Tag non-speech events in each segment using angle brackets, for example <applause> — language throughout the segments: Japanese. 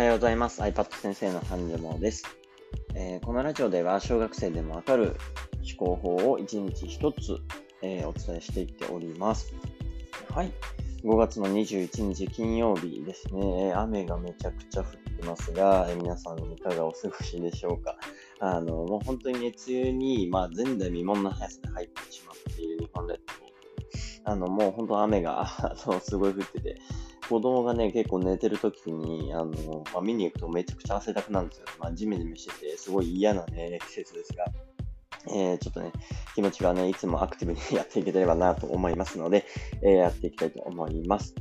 はようございます。iPad 先生のハンジモです、えー、このラジオでは小学生でもわかる思考法を1日1つ、えー、お伝えしていっております。はい。5月の21日金曜日ですね。雨がめちゃくちゃ降ってますが、えー、皆さんいかがお過ごしでしょうか。あの、もう本当にね、梅雨に、まあ、前代未聞の速さで入ってしまっている日本列島。あの、もう本当雨が <laughs> すごい降ってて、子供がね、結構寝てる時に、あの、まあ、見に行くとめちゃくちゃ汗だくなんですよ。まあ、ジメジメしてて、すごい嫌なね、季節ですが、えー、ちょっとね、気持ちがね、いつもアクティブに <laughs> やっていければなと思いますので、えー、やっていきたいと思います。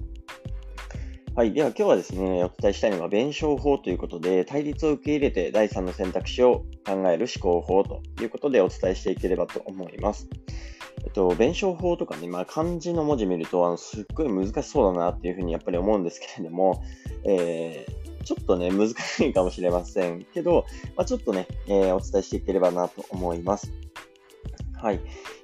はい。では今日はですね、お伝えしたいのが弁証法ということで、対立を受け入れて第三の選択肢を考える思考法ということでお伝えしていければと思います。えっと、弁証法とかね、まあ、漢字の文字見ると、あの、すっごい難しそうだなっていうふうにやっぱり思うんですけれども、えー、ちょっとね、難しいかもしれませんけど、まあ、ちょっとね、えー、お伝えしていければなと思います。はい。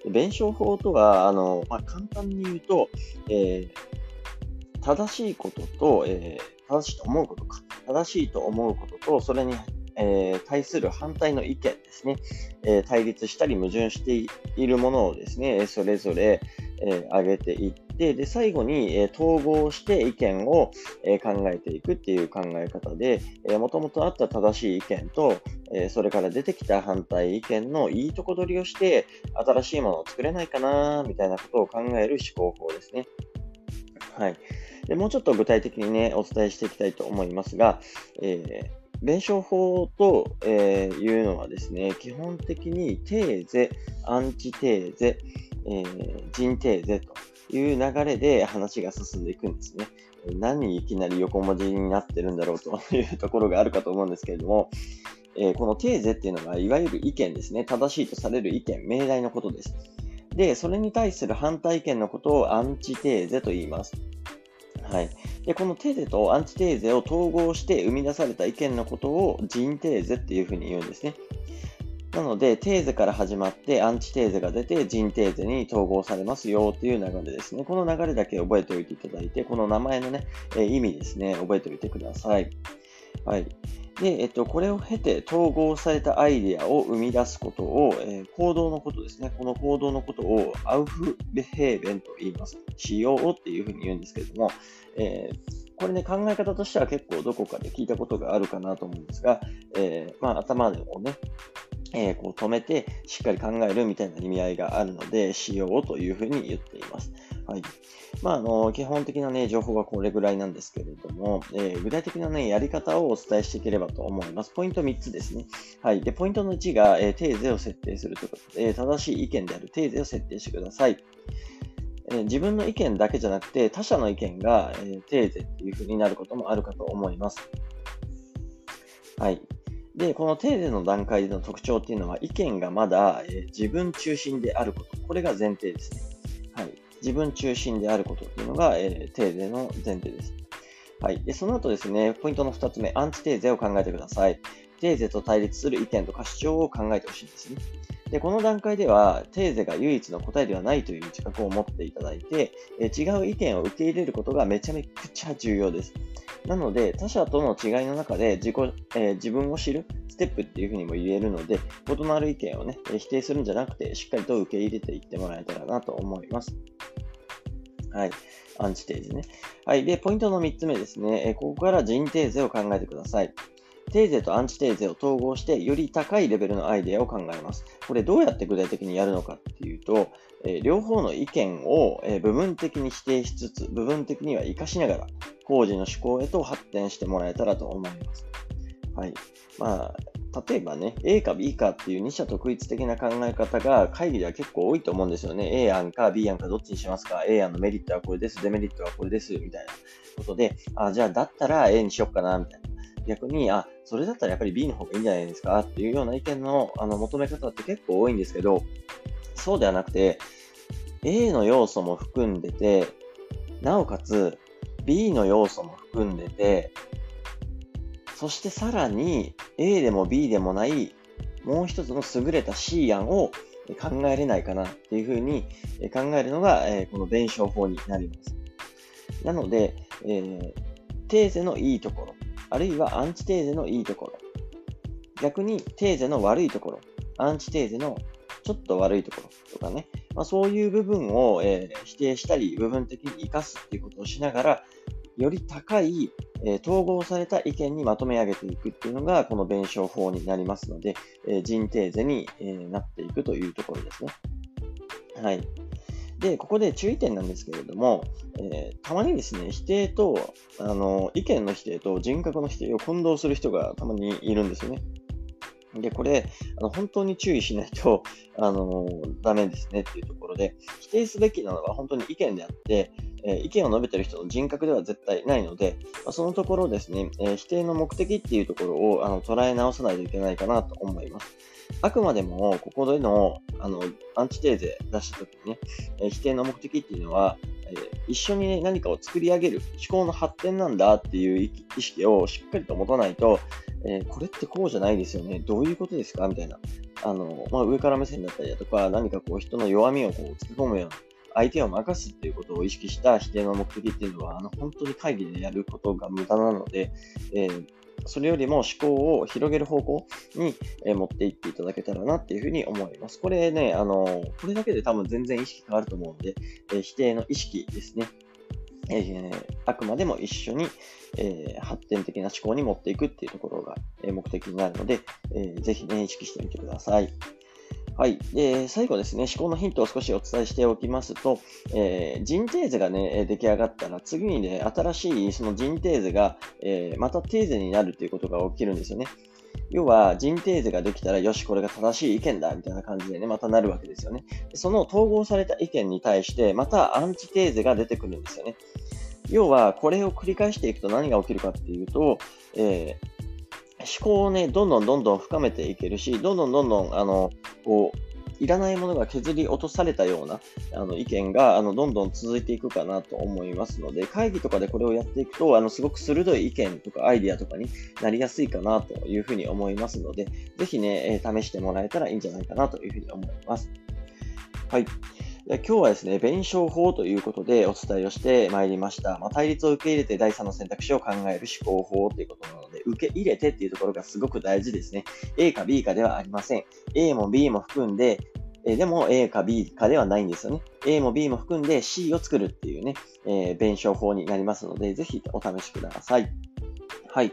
弁証法とは、あの、まあ、簡単に言うと、えー、正しいことと、えー、正しいと思うことか。正しいと思うことと、それにえー、対する反対の意見ですね、えー、対立したり矛盾しているものをですね、それぞれ、えー、上げていって、で、最後に、え統合して意見を、え考えていくっていう考え方で、えー、もともとあった正しい意見と、えそれから出てきた反対意見のいいとこ取りをして、新しいものを作れないかな、みたいなことを考える思考法ですね。はい。でもうちょっと具体的にね、お伝えしていきたいと思いますが、えー弁証法と、え、いうのはですね、基本的にテーゼ、アンチテーゼ、えー、ジンテーゼという流れで話が進んでいくんですね。何いきなり横文字になってるんだろうというところがあるかと思うんですけれども、え、このテーゼっていうのがいわゆる意見ですね。正しいとされる意見、命題のことです。で、それに対する反対意見のことをアンチテーゼと言います。はい。で、このテーゼとアンチテーゼを統合して生み出された意見のことを人テーゼっていうふうに言うんですね。なので、テーゼから始まってアンチテーゼが出て人テーゼに統合されますよという流れですね。この流れだけ覚えておいていただいて、この名前のね、え意味ですね、覚えておいてください。はい。で、えっと、これを経て統合されたアイデアを生み出すことを、えー、行動のことですね。この行動のことをアウフベヘーベンと言います。仕様っていうふうに言うんですけれども、えー、これね、考え方としては結構どこかで聞いたことがあるかなと思うんですが、えー、まあ、頭でもね、えー、こう止めてしっかり考えるみたいな意味合いがあるので、しようというふうに言っています。はい。まあ、あの、基本的なね、情報はこれぐらいなんですけれども、えー、具体的なね、やり方をお伝えしていければと思います。ポイント3つですね。はい。で、ポイントの1が、えー、テーゼを設定するということで、正しい意見であるテーゼを設定してください。え、自分の意見だけじゃなくて、他者の意見が、え、テーゼっていうふうになることもあるかと思います。はい。で、このテーゼの段階での特徴っていうのは、意見がまだ、え、自分中心であること。これが前提ですね。自分中心であることっていうのが、えー、テーゼの前提です。はい。で、その後ですね、ポイントの2つ目、アンチテーゼを考えてください。テーゼと対立する意見とか主張を考えてほしいんですね。で、この段階では、テーゼが唯一の答えではないという自覚を持っていただいて、え違う意見を受け入れることがめちゃめちゃ重要です。なので、他者との違いの中で自己、えー、自分を知るステップっていうふうにも言えるので、異なる意見をね、否定するんじゃなくて、しっかりと受け入れていってもらえたらなと思います。はい。アンチテーゼね。はい。で、ポイントの3つ目ですね。えここから人テーゼを考えてください。テーゼとアンチテーゼを統合して、より高いレベルのアイデアを考えます。これどうやって具体的にやるのかっていうと、え、両方の意見を、え、部分的に否定しつつ、部分的には活かしながら、工事の思考へと発展してもらえたらと思います。はい。まあ、例えばね、A か B かっていう二者特一的な考え方が会議では結構多いと思うんですよね。A 案か B 案かどっちにしますか ?A 案のメリットはこれです、デメリットはこれです、みたいなことで、あ、じゃあだったら A にしよっかな、みたいな。逆に、あ、それだったらやっぱり B の方がいいんじゃないですかっていうような意見のあの求め方って結構多いんですけど、そうではなくて、A の要素も含んでて、なおかつ B の要素も含んでて、そしてさらに A でも B でもないもう一つの優れた C 案を考えれないかなっていうふうに考えるのが、この弁証法になります。なので、えー、テーゼのいいところ、あるいはアンチテーゼのいいところ。逆にテーゼの悪いところ。アンチテーゼのちょっと悪いところとかね。まあ、そういう部分を、えー、否定したり、部分的に活かすっていうことをしながら、より高い、え、統合された意見にまとめ上げていくっていうのが、この弁証法になりますので、えー、人テーゼに、え、なっていくというところですね。はい。で、ここで注意点なんですけれども、えー、たまにですね、否定と、あの、意見の否定と人格の否定を混同する人がたまにいるんですよね。で、これ、あの本当に注意しないと、あのダメですねっていうところで、否定すべきなのは本当に意見であって、え、意見を述べてる人の人格では絶対ないので、まあ、そのところですね、え、否定の目的っていうところをあの捉え直さないといけないかなと思います。あくまでも、ここでの、あの、アンチテーゼ出したときにね、え、否定の目的っていうのは、え、一緒に、ね、何かを作り上げる、思考の発展なんだっていう意識をしっかりと持たないと、えー、これってこうじゃないですよね。どういうことですか？みたいな。あの、まあ、上から目線だったりだとか、何かこう人の弱みをこう突き込むような、相手を任すっていうことを意識した否定の目的っていうのは、あの、本当に会議でやることが無駄なので、えー、それよりも思考を広げる方向に、え持っていっていただけたらなっていうふうに思います。これね、あの、これだけで多分全然意識変わると思うんで、え否定の意識ですね。えー、あくまでも一緒に、えー、発展的な思考に持っていくっていうところが、え目的になるので、えー、ぜひね、意識してみてください。はい。で、最後ですね、思考のヒントを少しお伝えしておきますと、えー、人テーゼがね、出来上がったら、次にね、新しいその人テーゼが、えー、またテーゼになるということが起きるんですよね。要は、人テーゼができたら、よし、これが正しい意見だ、みたいな感じでね、またなるわけですよね。その統合された意見に対して、またアンチテーゼが出てくるんですよね。要は、これを繰り返していくと何が起きるかっていうと、えー思考をね、どんどんどんどん深めていけるし、どんどんどんどん、あの、こう、いらないものが削り落とされたようなあの意見があのどんどん続いていくかなと思いますので、会議とかでこれをやっていくと、あのすごく鋭い意見とかアイディアとかになりやすいかなというふうに思いますので、ぜひね、え試してもらえたらいいんじゃないかなというふうに思います。はい。今日はですね、弁証法ということでお伝えをしてまいりました。まあ、対立を受け入れて第三の選択肢を考える思考法ということなので、受け入れてっていうところがすごく大事ですね。A か B かではありません。A も B も含んで、えでも A か B かではないんですよね。A も B も含んで C を作るっていうね、えー、弁証法になりますので、ぜひお試しください。はい。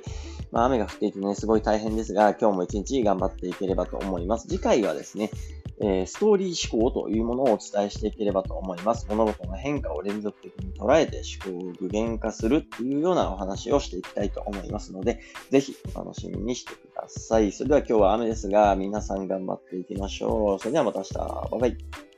まあ、雨が降っていてね、すごい大変ですが、今日も一日頑張っていければと思います。次回はですね、えー、ストーリー思考というものをお伝えしていければと思います。物事の変化を連続的に捉えて思考を具現化するっていうようなお話をしていきたいと思いますので、ぜひお楽しみにしてください。それでは今日は雨ですが、皆さん頑張っていきましょう。それではまた明日。バイバイ。